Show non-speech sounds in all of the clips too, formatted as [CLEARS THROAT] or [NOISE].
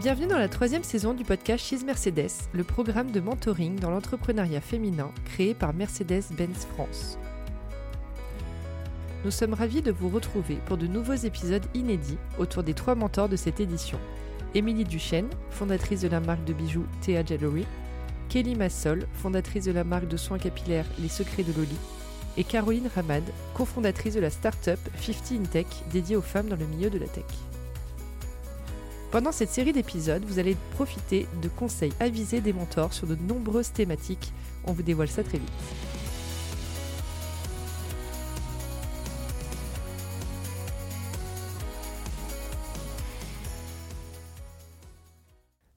Bienvenue dans la troisième saison du podcast She's Mercedes, le programme de mentoring dans l'entrepreneuriat féminin créé par Mercedes-Benz France. Nous sommes ravis de vous retrouver pour de nouveaux épisodes inédits autour des trois mentors de cette édition. Émilie Duchesne, fondatrice de la marque de bijoux Thea Jewelry, Kelly Massol, fondatrice de la marque de soins capillaires Les Secrets de Loli, et Caroline Ramad, cofondatrice de la start-up 50 in Tech dédiée aux femmes dans le milieu de la tech. Pendant cette série d'épisodes, vous allez profiter de conseils avisés des mentors sur de nombreuses thématiques. On vous dévoile ça très vite.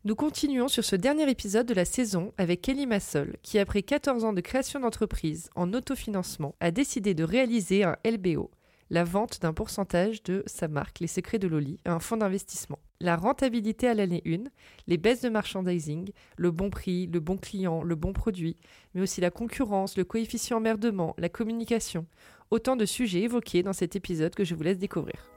Nous continuons sur ce dernier épisode de la saison avec Kelly Massol, qui après 14 ans de création d'entreprise en autofinancement a décidé de réaliser un LBO, la vente d'un pourcentage de sa marque Les Secrets de Loli à un fonds d'investissement. La rentabilité à l'année 1, les baisses de merchandising, le bon prix, le bon client, le bon produit, mais aussi la concurrence, le coefficient emmerdement, la communication. Autant de sujets évoqués dans cet épisode que je vous laisse découvrir.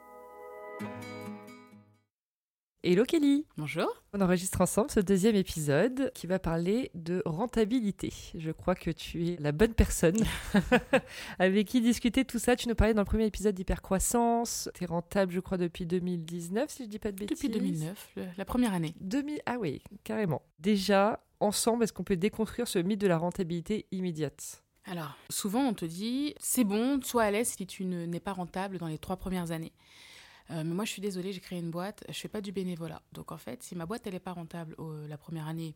Hello Kelly Bonjour On enregistre ensemble ce deuxième épisode qui va parler de rentabilité. Je crois que tu es la bonne personne [LAUGHS] avec qui discuter tout ça. Tu nous parlais dans le premier épisode d'hypercroissance. Tu es rentable, je crois, depuis 2019, si je dis pas de bêtises. Depuis 2009, le- la première année. 2000... Ah oui, carrément. Déjà, ensemble, est-ce qu'on peut déconstruire ce mythe de la rentabilité immédiate? Alors, souvent on te dit, c'est bon, sois à l'aise si tu ne- n'es pas rentable dans les trois premières années. Euh, mais moi, je suis désolée, j'ai créé une boîte, je fais pas du bénévolat. Donc, en fait, si ma boîte, elle est pas rentable la première année,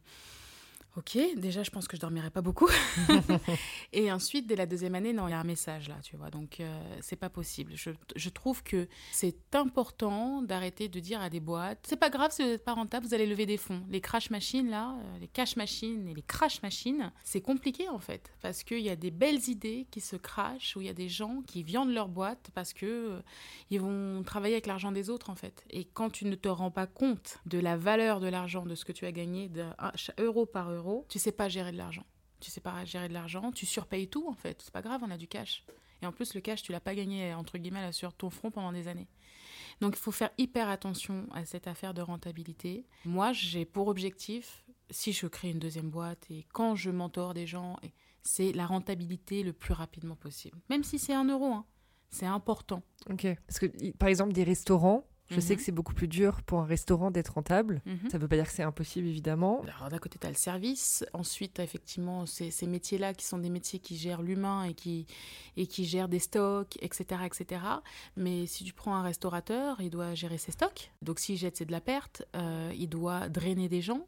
ok, déjà, je pense que je dormirai pas beaucoup. [LAUGHS] [LAUGHS] Et ensuite, dès la deuxième année, non, il y a un message là, tu vois. Donc, euh, c'est pas possible. Je, je trouve que c'est important d'arrêter de dire à des boîtes, c'est pas grave si vous n'êtes pas rentable, vous allez lever des fonds. Les crash machines là, euh, les cash machines et les crash machines, c'est compliqué en fait, parce qu'il y a des belles idées qui se crachent, où il y a des gens qui viandent leur boîte parce que euh, ils vont travailler avec l'argent des autres en fait. Et quand tu ne te rends pas compte de la valeur de l'argent, de ce que tu as gagné de euro par euro, tu sais pas gérer de l'argent. Tu sais pas gérer de l'argent, tu surpayes tout en fait. C'est pas grave, on a du cash. Et en plus, le cash, tu l'as pas gagné entre guillemets là, sur ton front pendant des années. Donc, il faut faire hyper attention à cette affaire de rentabilité. Moi, j'ai pour objectif, si je crée une deuxième boîte et quand je mentor des gens, et- c'est la rentabilité le plus rapidement possible. Même si c'est un euro, hein. c'est important. Ok. Parce que, par exemple, des restaurants, je sais Mhm. que c'est beaucoup plus dur pour un restaurant d'être rentable. Mhm. Ça veut pas dire que c'est impossible, évidemment. Alors d'un côté, tu as le service. Ensuite, tu as effectivement ces, ces métiers-là qui sont des métiers qui gèrent l'humain et qui, et qui gèrent des stocks, etc., etc. Mais si tu prends un restaurateur, il doit gérer ses stocks. Donc s'il jette, c'est de la perte. Euh, il doit drainer des gens.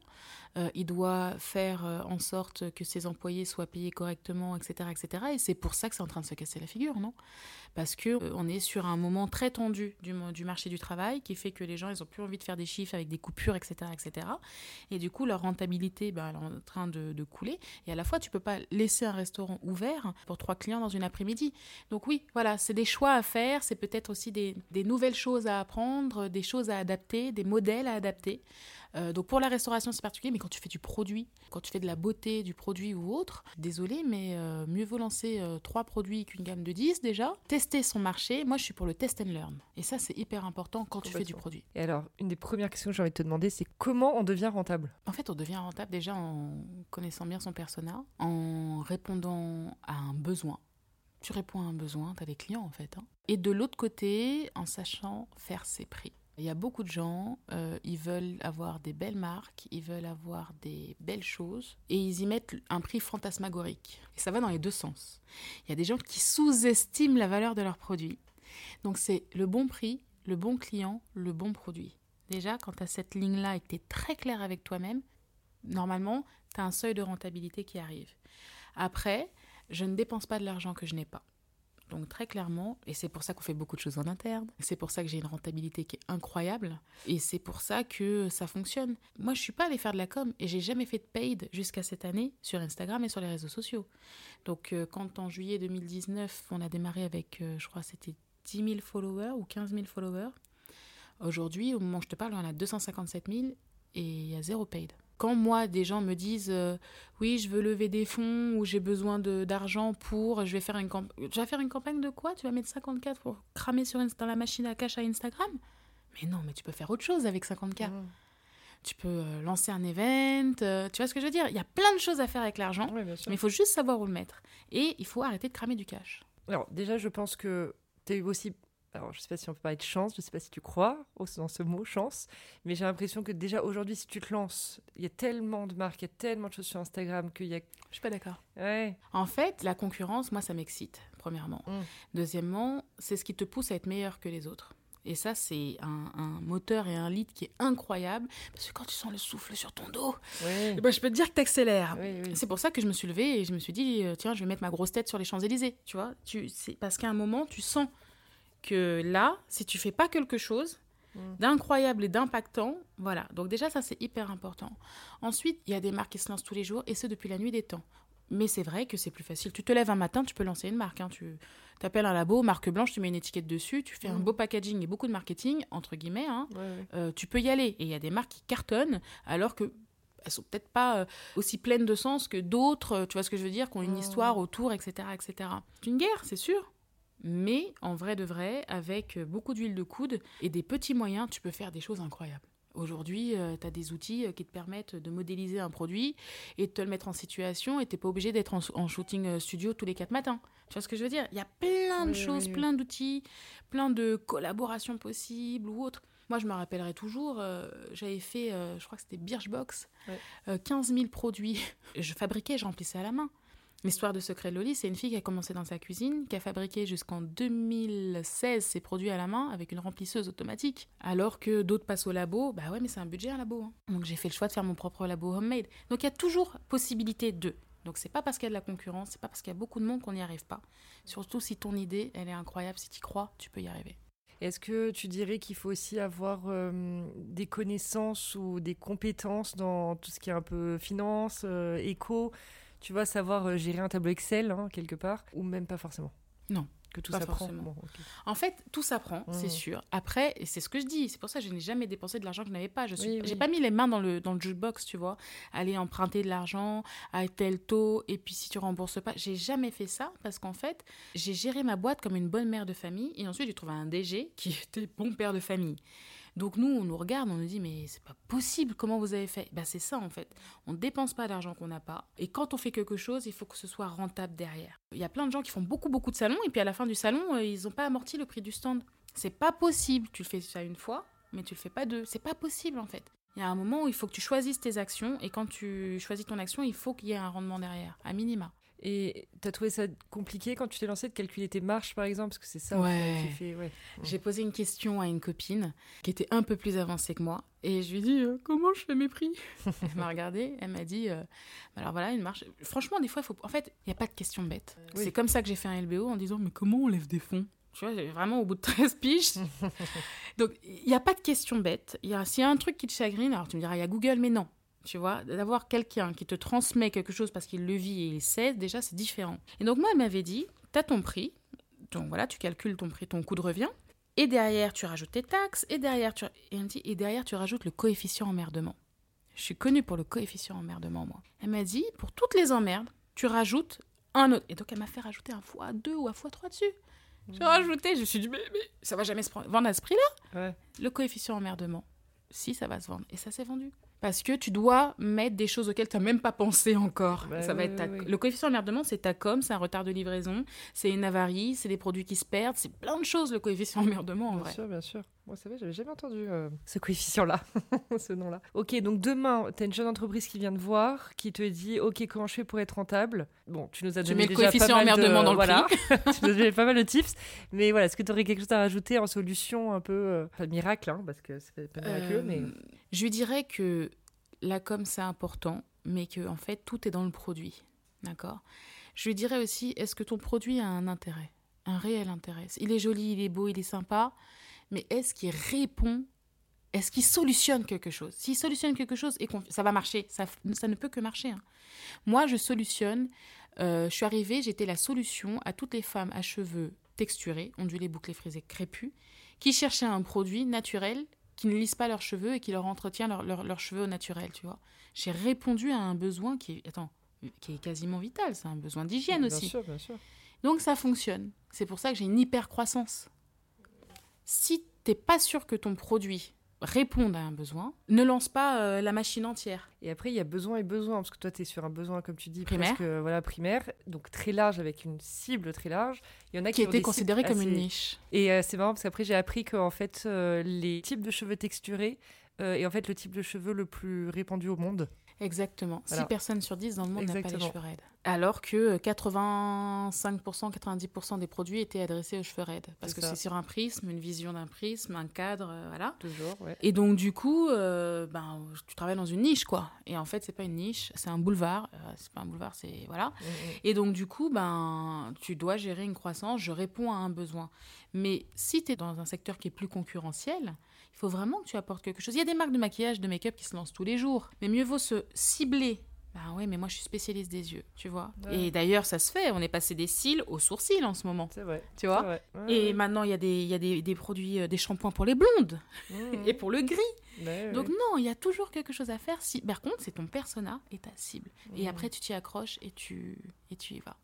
Euh, il doit faire euh, en sorte que ses employés soient payés correctement, etc., etc. Et c'est pour ça que c'est en train de se casser la figure, non? Parce que euh, on est sur un moment très tendu du, marché du travail qui fait que les gens, ils ont plus envie de faire des chiffres avec des coupures, etc., etc. Et du coup, leur rentabilité, ben, elle est en train de, couler. Et à la fois, tu peux pas laisser un restaurant ouvert pour trois clients dans une après-midi. Donc oui, voilà, c'est des choix à faire. C'est peut-être aussi des nouvelles choses à apprendre, des choses à adapter, des modèles à adapter. Euh, donc pour la restauration, c'est particulier, mais quand tu fais du produit, quand tu fais de la beauté, du produit ou autre, désolé, mais euh, mieux vaut lancer euh, trois produits qu'une gamme de 10 déjà. Tester son marché. Moi, je suis pour le test and learn. Et ça, c'est hyper important quand tu fais du produit. Et alors, une des premières questions que j'ai envie de te demander, c'est comment on devient rentable? En fait, on devient rentable déjà en connaissant bien son persona, en répondant à un besoin. Tu réponds à un besoin, tu as des clients en fait. hein. Et de l'autre côté, en sachant faire ses prix. Il y a beaucoup de gens, euh, ils veulent avoir des belles marques, ils veulent avoir des belles choses, et ils y mettent un prix fantasmagorique. Et ça va dans les deux sens. Il y a des gens qui sous-estiment la valeur de leurs produits. Donc c'est le bon prix, le bon client, le bon produit. Déjà, quand tu as cette ligne-là et que tu es très clair avec toi-même, normalement, tu as un seuil de rentabilité qui arrive. Après, je ne dépense pas de l'argent que je n'ai pas. Donc très clairement, et c'est pour ça qu'on fait beaucoup de choses en interne, c'est pour ça que j'ai une rentabilité qui est incroyable, et c'est pour ça que ça fonctionne. Moi, je suis pas allée faire de la com, et j'ai jamais fait de paid jusqu'à cette année sur Instagram et sur les réseaux sociaux. Donc euh, quand en juillet 2019, on a démarré avec, euh, je crois, c'était 10 000 followers ou 15 000 followers, aujourd'hui, au moment où je te parle, on a 257 000, et il y a zéro paid. Quand moi, des gens me disent euh, oui, je veux lever des fonds ou j'ai besoin d'argent pour, je vais faire une campagne. Tu vas faire une campagne de quoi? Tu vas mettre 54 pour cramer sur Insta- dans la machine à cash à Instagram? Mais non, mais tu peux faire autre chose avec 50K. Mhm. Tu peux euh, lancer un event. euh, tu vois ce que je veux dire? Il y a plein de choses à faire avec l'argent, sûr. mais il faut juste savoir où le mettre. Et il faut arrêter de cramer du cash. Alors, déjà, je pense que tu as eu aussi. Alors, je sais pas si on peut parler de chance, je sais pas si tu crois dans ce mot chance, mais j'ai l'impression que déjà aujourd'hui, si tu te lances, il y a tellement de marques, il y a tellement de choses sur Instagram qu'il y a. Je suis pas d'accord. Ouais. En fait, la concurrence, moi, ça m'excite, premièrement. Mm. Deuxièmement, c'est ce qui te pousse à être meilleur que les autres. Et ça, c'est un, un moteur et un lead qui est incroyable. Parce que quand tu sens le souffle sur ton dos, eh ben, je peux te dire que t'accélères. Oui, oui. C'est pour ça que je me suis levée et je me suis dit, euh, tiens, je vais mettre ma grosse tête sur les Champs-Élysées. Tu vois, tu, c'est parce qu'à un moment, tu sens que là, si tu fais pas quelque chose Mm. d'incroyable et d'impactant, voilà. Donc déjà, ça, c'est hyper important. Ensuite, il y a des marques qui se lancent tous les jours et ce, depuis la nuit des temps. Mais c'est vrai que c'est plus facile. Tu te lèves un matin, tu peux lancer une marque. hein. Tu appelles un labo, marque blanche, tu mets une étiquette dessus, tu fais un Mm. beau packaging et beaucoup de marketing, entre guillemets. hein. Ouais, ouais. Euh, tu peux y aller. Et il y a des marques qui cartonnent alors que elles sont peut-être pas euh, aussi pleines de sens que d'autres, euh, tu vois ce que je veux dire, qui ont une Mm. histoire autour, etc., etc. C'est une guerre, c'est sûr. Mais en vrai de vrai, avec euh, beaucoup d'huile de coude et des petits moyens, tu peux faire des choses incroyables. Aujourd'hui, tu as des outils euh, qui te permettent de modéliser un produit et de te le mettre en situation et tu pas obligé d'être en, en shooting euh, studio tous les quatre matins. Tu vois ce que je veux dire? Il y a plein de Oui, choses, oui, oui. plein d'outils, plein de collaborations possibles ou autres. Moi, je me rappellerai toujours, euh, j'avais fait, euh, je crois que c'était Birchbox, Ouais. euh, 15 000 produits. [LAUGHS] Je fabriquais, je remplissais à la main. L'histoire de Secret Loli, c'est une fille qui a commencé dans sa cuisine, qui a fabriqué jusqu'en 2016 ses produits à la main avec une remplisseuse automatique. Alors que d'autres passent au labo, bah ouais, mais c'est un budget un labo. hein. Donc j'ai fait le choix de faire mon propre labo homemade. Donc il y a toujours possibilité de. Donc c'est pas parce qu'il y a de la concurrence, c'est pas parce qu'il y a beaucoup de monde qu'on n'y arrive pas. Surtout si ton idée, elle est incroyable, si tu crois, tu peux y arriver. Est-ce que tu dirais qu'il faut aussi avoir euh, des connaissances ou des compétences dans tout ce qui est un peu finance, euh, éco? Tu vois, savoir euh, gérer un tableau Excel, hein, quelque part, ou même pas forcément Non, Que tout s'apprend. Bon. En fait, tout s'apprend, c'est Mhm. sûr. Après, et c'est ce que je dis, c'est pour ça que je n'ai jamais dépensé de l'argent que je n'avais pas. Je suis, Oui, j'ai oui. pas mis les mains dans le dans le jukebox, tu vois, aller emprunter de l'argent à tel taux et puis si tu rembourses pas, j'ai jamais fait ça parce qu'en fait, j'ai géré ma boîte comme une bonne mère de famille et ensuite j'ai trouvé un DG qui [LAUGHS] était bon père de famille. Donc nous, on nous regarde, on nous dit mais c'est pas possible, comment vous avez fait? Bah c'est ça en fait. On ne dépense pas d'argent qu'on n'a pas et quand on fait quelque chose, il faut que ce soit rentable derrière. Il y a plein de gens qui font beaucoup beaucoup de salons et puis à la fin du salon, euh, ils n'ont pas amorti le prix du stand. C'est pas possible. Tu le fais ça une fois, mais tu le fais pas deux. C'est pas possible en fait. Il y a un moment où il faut que tu choisisses tes actions et quand tu choisis ton action, il faut qu'il y ait un rendement derrière, à minima. Et tu as trouvé ça compliqué quand tu t'es lancé de calculer tes marges, par exemple? Parce que c'est ça Ouais. qui fait. Ouais. J'ai posé une question à une copine qui était un peu plus avancée que moi et je lui ai dit euh, comment je fais mes prix? [LAUGHS] elle m'a regardé, elle m'a dit euh, alors voilà une marche. Franchement des fois il faut en fait il y a pas de questions bêtes. Oui. C'est comme ça que j'ai fait un LBO en disant mais comment on lève des fonds? Tu vois, vraiment au bout de 13 piges. [LAUGHS] Donc, il n'y a pas de questions bêtes. Il y a, s'il y a un truc qui te chagrine, alors tu me diras, il y a Google, mais non. Tu vois, d'avoir quelqu'un qui te transmet quelque chose parce qu'il le vit et il sait, déjà, c'est différent. Et donc, moi, elle m'avait dit, tu as ton prix. Donc, voilà, tu calcules ton prix, ton coût de revient. Et derrière, tu rajoutes tes taxes. Et derrière, tu, et elle me dit, et derrière, tu rajoutes le coefficient emmerdement. Je suis connue pour le coefficient emmerdement, moi. Elle m'a dit, pour toutes les emmerdes, tu rajoutes un autre. Et donc, elle m'a fait rajouter un fois 2 ou un fois 3 dessus. J'ai rajouté, je me suis dit, mais, mais ça va jamais se vendre à ce prix-là? Ouais. le coefficient emmerdement, si ça va se vendre. Et ça s'est vendu. Parce que tu dois mettre des choses auxquelles tu n'as même pas pensé encore. Bah ça va oui, être ta- oui, oui. Le coefficient emmerdement, c'est ta com, c'est un retard de livraison, c'est une avarie, c'est des produits qui se perdent, c'est plein de choses le coefficient [LAUGHS] emmerdement en Bien vrai. sûr, bien sûr. Moi, c'est vrai, j'avais jamais entendu euh, [LAUGHS] ce coefficient-là, [LAUGHS] ce nom-là. Ok, donc demain, tu as une jeune entreprise qui vient te voir, qui te dit Ok, comment je fais pour être rentable? Bon, tu nous as Tu donné mets le déjà coefficient pas mal de- emmerdement dans le voilà. tu nous as donné pas mal de tips. Mais voilà, est-ce que tu aurais quelque chose à rajouter en solution un peu. euh, Pas de miracle, hein, parce que c'est pas miraculeux, Euh, mais. Je lui dirais que la com, c'est important, mais que en fait, tout est dans le produit. D'accord? Je lui dirais aussi est-ce que ton produit a un intérêt Un réel intérêt? Il est joli, il est beau, il est sympa, mais est-ce qu'il répond Est-ce qu'il solutionne quelque chose? S'il solutionne quelque chose, et ça va marcher. Ça, ça ne peut que marcher. hein. Moi, je solutionne. euh, je suis arrivée, j'étais la solution à toutes les femmes à cheveux texturés, ondulés, bouclés, frisés, crépus, qui cherchaient un produit naturel qui ne lissent pas leurs cheveux et qui leur entretient leurs cheveux au naturel, tu vois. J'ai répondu à un besoin qui est, attends, qui est quasiment vital, c'est un besoin d'hygiène aussi. Bien sûr, bien sûr. Donc ça fonctionne. C'est pour ça que j'ai une hyper croissance. Si t'es pas sûr que ton produit réponde à un besoin, ne lance pas euh, la machine entière. Et après, il y a besoin et besoin, parce que toi, tu es sur un besoin, comme tu dis, primaire. Presque, voilà, primaire, donc très large, avec une cible très large. Il y en a qui, qui était considérée comme une niche. Et euh, c'est marrant, parce qu'après, j'ai appris que en fait, euh, les types de cheveux texturés est en fait le type de cheveux le plus répandu au monde. Exactement. 6 personnes sur 10 dans le monde n'ont pas les cheveux raides. Alors que 85%, 90% des produits étaient adressés aux cheveux raides. Parce que c'est sur un prisme, une vision d'un prisme, un cadre, euh, voilà. Toujours, ouais. Et donc, du coup, euh, ben, tu travailles dans une niche, quoi. Et en fait, c'est pas une niche, c'est un boulevard. Euh, c'est pas un boulevard, c'est. Voilà. Mm, mm. Et donc, du coup, ben, tu dois gérer une croissance. Je réponds à un besoin. Mais si tu es dans un secteur qui est plus concurrentiel, il faut vraiment que tu apportes quelque chose. Il y a des marques de maquillage, de make-up qui se lancent tous les jours. Mais mieux vaut se cibler. Bah ouais, mais moi je suis spécialiste des yeux, tu vois. Et d'ailleurs, ça se fait. On est passé des cils aux sourcils en ce moment. C'est vrai. Tu vois Et maintenant, il y a, des, y a des, des produits, euh, des shampoings pour les blondes [LAUGHS] et pour le gris. Donc non, il y a toujours quelque chose à faire. Si... Par contre, c'est ton persona et ta cible. Et après, tu t'y accroches et tu, et tu y vas.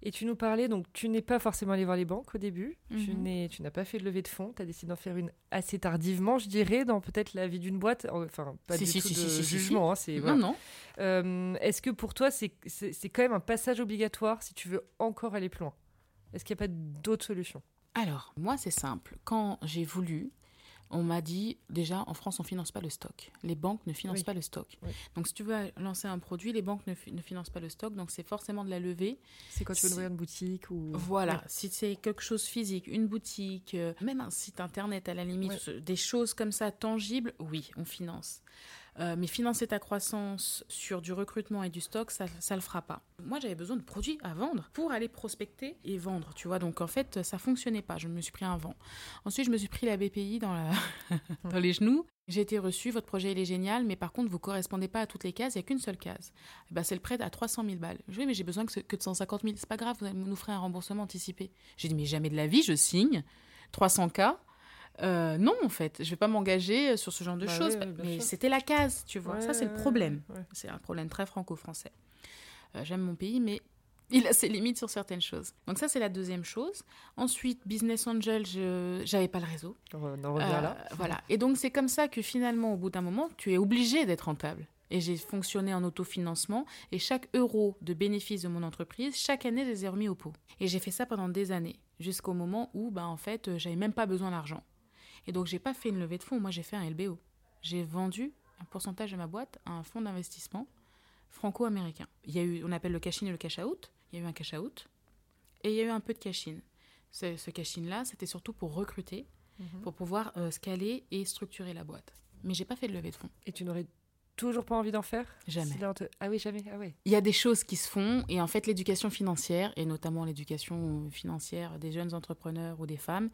Et tu nous parlais, donc tu n'es pas forcément allé voir les banques au début, tu mhm. tu n'as pas fait de levée de fonds, tu as décidé d'en faire une assez tardivement, je dirais, dans peut-être la vie d'une boîte, enfin pas du tout de jugement. Hein, c'est, Non, non. Euh, est-ce que pour toi, c'est, quand même un passage obligatoire si tu veux encore aller plus loin? Est-ce qu'il n'y a pas d'autres solutions? Alors, moi, c'est simple. Quand j'ai voulu on m'a dit déjà en France on finance pas le stock. Les banques ne financent pas le stock. Donc si tu veux lancer un produit, les banques ne, financent pas le stock, donc c'est forcément de la levée. C'est quand tu veux ouvrir une boutique ou voilà, si c'est quelque chose physique, une boutique, euh, même un site internet à la limite, des choses comme ça tangibles, oui, on finance. Euh, mais financer ta croissance sur du recrutement et du stock, ça ne le fera pas. Moi, j'avais besoin de produits à vendre pour aller prospecter et vendre, tu vois. Donc, en fait, ça fonctionnait pas. Je me suis pris un vent. Ensuite, je me suis pris la BPI [LAUGHS] dans, les genoux. J'ai été reçu, votre projet il est génial, mais par contre, vous correspondez pas à toutes les cases, il n'y a qu'une seule case. Eh ben, c'est le prêt à 300 000 balles. Je dis, mais j'ai besoin que, que de 150 000, c'est pas grave, vous nous ferez un remboursement anticipé. J'ai dit, mais jamais de la vie, je signe 300K euh, non, en fait, je vais pas m'engager sur ce genre de bah choses. mais c'était la case, tu vois. ça, c'est le problème. C'est un problème très franco-français. Euh, j'aime mon pays, mais [LAUGHS] il a ses limites sur certaines choses. Donc ça, c'est la deuxième chose. Ensuite, Business Angel, je n'avais pas le réseau. On là. Euh, voilà. Et donc, c'est comme ça que finalement, au bout d'un moment, tu es obligé d'être rentable. Et j'ai fonctionné en autofinancement. Et chaque euro de bénéfice de mon entreprise, chaque année, je les ai remis au pot. Et j'ai fait ça pendant des années. Jusqu'au moment où, bah, en fait, j'avais même pas besoin d'argent. Et donc, j'ai pas fait une levée de fonds, moi j'ai fait un LBO. J'ai vendu un pourcentage de ma boîte à un fonds d'investissement franco-américain. Il y a eu, on appelle le cash-in et le cash-out. Il y a eu un cash-out et il y a eu un peu de cash-in. Ce, ce cash-in-là, c'était surtout pour recruter, mhm. pour pouvoir euh, scaler et structurer la boîte. Mais j'ai pas fait de levée de fonds. Et tu n'aurais toujours pas envie d'en faire? Jamais. Ah oui, jamais. Ah oui. Il y a des choses qui se font et en fait l'éducation financière et notamment l'éducation financière des jeunes entrepreneurs ou des femmes,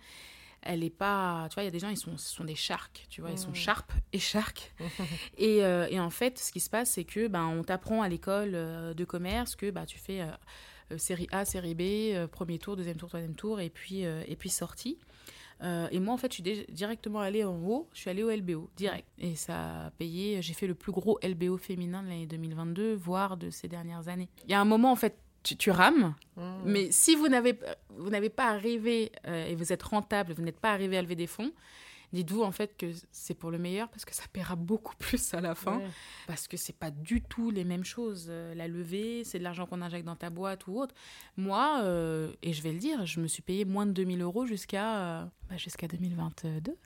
elle est pas tu vois il y a des gens ils sont ce sont des sharks tu vois ils sont mm. sharp et shark [LAUGHS] et, euh, et, en fait ce qui se passe c'est que ben on t'apprend à l'école euh, de commerce que bah tu fais euh, série A série B premier tour deuxième tour troisième tour et puis et puis sortie et moi, en fait, je suis directement allée en haut. Je suis allée au LBO, direct. Et ça a payé. J'ai fait le plus gros LBO féminin de l'année 2022, voire de ces dernières années. Il y a un moment, en fait, tu, rames. Mmh. Mais si vous n'avez, vous n'avez pas arrivé euh, et vous êtes rentable, vous n'êtes pas arrivé à lever des fonds, dites-vous en fait que c'est pour le meilleur parce que ça paiera beaucoup [LAUGHS] plus à la fin. Parce que c'est pas du tout les mêmes choses. Euh, la levée, c'est de l'argent qu'on injecte dans ta boîte ou autre. Moi, euh, et je vais le dire, je me suis payé moins de 2000 euros jusqu'à bah, jusqu'à 2022.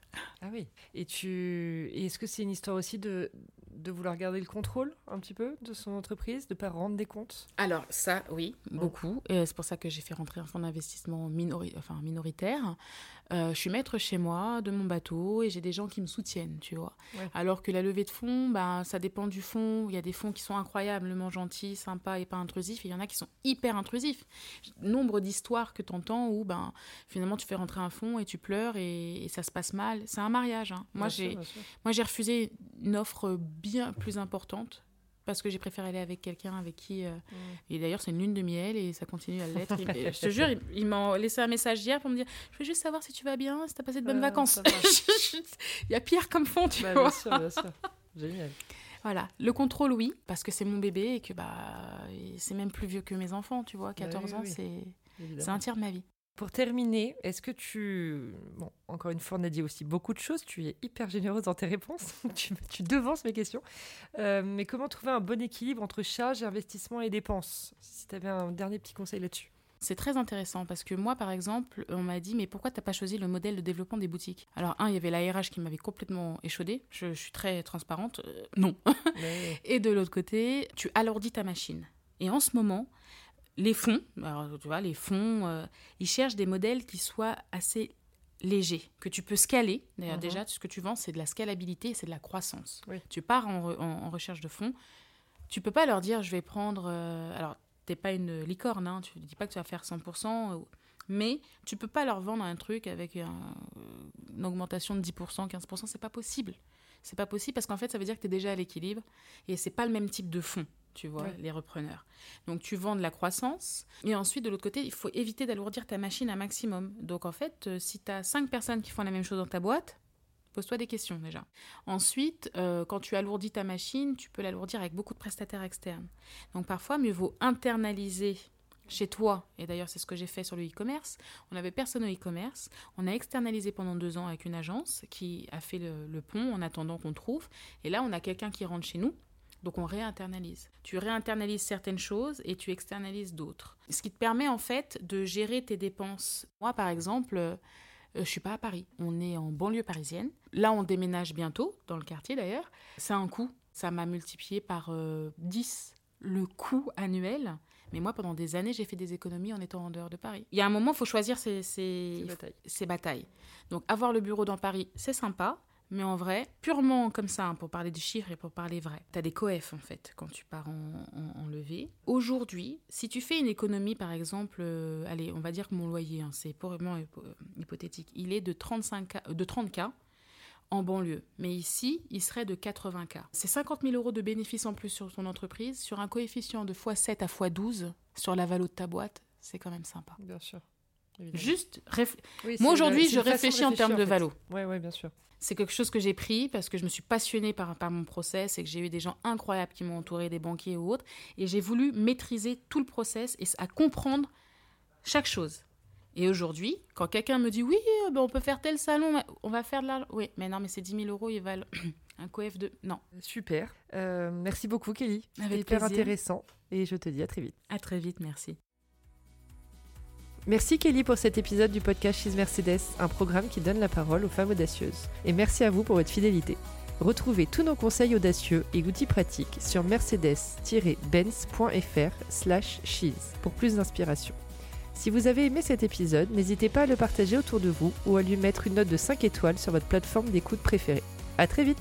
Ah oui. Et tu, et est-ce que c'est une histoire aussi de de vouloir garder le contrôle un petit peu de son entreprise, de ne pas rendre des comptes Alors ça, oui, beaucoup. Et c'est pour ça que j'ai fait rentrer un fonds d'investissement enfin, minoritaire. Euh, je suis maître chez moi de mon bateau et j'ai des gens qui me soutiennent, tu vois. Alors que la levée de fonds, ben, ça dépend du fonds. Il y a des fonds qui sont incroyablement gentils, sympas et pas intrusifs. Et il y en a qui sont hyper intrusifs. Nombre d'histoires que tu entends où ben, finalement tu fais rentrer un fonds et tu pleures et, ça se passe mal. C'est un mariage. Hein. Moi, j'ai refusé une offre bien plus importante parce que j'ai préféré aller avec quelqu'un avec qui. euh, Mm. Et d'ailleurs, c'est une lune de miel et ça continue à l'être. Je te [LAUGHS] jure, il, il m'a laissé un message hier pour me dire Je veux juste savoir si tu vas bien, si tu as passé de bonnes vacances. [LAUGHS] il y a pire comme fond, tu Bah, vois. bien sûr, bien sûr. Génial. Voilà, le contrôle, oui, parce que c'est mon bébé et que bah, c'est même plus vieux que mes enfants, tu vois. 14 Bah oui, ans, oui. c'est un tiers de ma vie. Pour terminer, est-ce que tu... Bon, encore une fois, on a dit aussi beaucoup de choses. Tu es hyper généreuse dans tes réponses. [LAUGHS] tu, tu devances mes questions. Euh, mais comment trouver un bon équilibre entre charges, investissement et dépenses? Si tu avais un dernier petit conseil là-dessus. C'est très intéressant parce que moi, par exemple, on m'a dit mais pourquoi t'as pas choisi le modèle de développement des boutiques? Alors un, il y avait la RH qui m'avait complètement échaudée. Je, je suis très transparente. Euh, non. Mais- [LAUGHS] Et de l'autre côté, tu alourdis ta machine. Et en ce moment, les fonds, alors, tu vois, les fonds, euh, ils cherchent des modèles qui soient assez légers, que tu peux scaler. D'ailleurs, Mhm. déjà, ce que tu vends, c'est de la scalabilité, c'est de la croissance. Oui. Tu pars en, re- en- en recherche de fonds. Tu peux pas leur dire, je vais prendre. euh, alors, t'es pas une licorne, hein, tu ne dis pas que tu vas faire 100%, euh, mais tu peux pas leur vendre un truc avec un- une augmentation de 10%, 15%, c'est pas possible. C'est pas possible parce qu'en fait, ça veut dire que tu es déjà à l'équilibre et c'est pas le même type de fonds, tu vois, les repreneurs. Donc tu vends de la croissance et ensuite de l'autre côté, il faut éviter d'alourdir ta machine un maximum. Donc en fait, euh, si tu as cinq personnes qui font la même chose dans ta boîte, pose-toi des questions déjà. Ensuite, euh, quand tu alourdis ta machine, tu peux l'alourdir avec beaucoup de prestataires externes. Donc parfois, mieux vaut internaliser chez toi, et d'ailleurs c'est ce que j'ai fait sur le e-commerce, on avait personne au e-commerce, on a externalisé pendant deux ans avec une agence qui a fait le, le pont en attendant qu'on trouve, et là on a quelqu'un qui rentre chez nous, donc on réinternalise. Tu réinternalises certaines choses et tu externalises d'autres. Ce qui te permet en fait de gérer tes dépenses. Moi par exemple, euh, je suis pas à Paris, on est en banlieue parisienne. Là on déménage bientôt, dans le quartier d'ailleurs. C'est un coût, ça m'a multiplié par euh, 10 le coût annuel. Mais moi, pendant des années, j'ai fait des économies en étant en dehors de Paris. Il y a un moment, il faut choisir ses, ses- C'est bataille. ses batailles. Donc, avoir le bureau dans Paris, c'est sympa. Mais en vrai, purement comme ça, hein, pour parler du chiffre et pour parler vrai, tu as des coefs en fait quand tu pars en, levée. Aujourd'hui, si tu fais une économie, par exemple, euh, allez, on va dire que mon loyer, hein, c'est purement euh, hypothétique, il est de 35 K, euh, de 30 K en banlieue. Mais ici, il serait de 80 K. C'est 50 000 euros de bénéfices en plus sur ton entreprise, sur un coefficient de x7 à x12 sur la valo de ta boîte, c'est quand même sympa. Bien sûr. Évidemment. Juste, réf- Oui, moi aujourd'hui, je réfléchis en termes de valo. fait. Ouais, bien sûr. C'est quelque chose que j'ai pris parce que je me suis passionnée par, par mon process et que j'ai eu des gens incroyables qui m'ont entouré, des banquiers ou autres. Et j'ai voulu maîtriser tout le process et à comprendre chaque chose. Et aujourd'hui, quand quelqu'un me dit oui, ben, on peut faire tel salon, on va faire de l'argent. Oui, mais non, mais c'est 10 000 euros, ils valent [CLEARS THROAT] un coef de. Non. Super. Euh, merci beaucoup, Kelly. C'était Avec hyper plaisir. intéressant. Et je te dis à très vite. À très vite, merci. Merci Kelly pour cet épisode du podcast She's Mercedes, un programme qui donne la parole aux femmes audacieuses. Et merci à vous pour votre fidélité. Retrouvez tous nos conseils audacieux et outils pratiques sur mercedes-benz.fr slash she's pour plus d'inspiration. Si vous avez aimé cet épisode, n'hésitez pas à le partager autour de vous ou à lui mettre une note de 5 étoiles sur votre plateforme d'écoute préférée. À très vite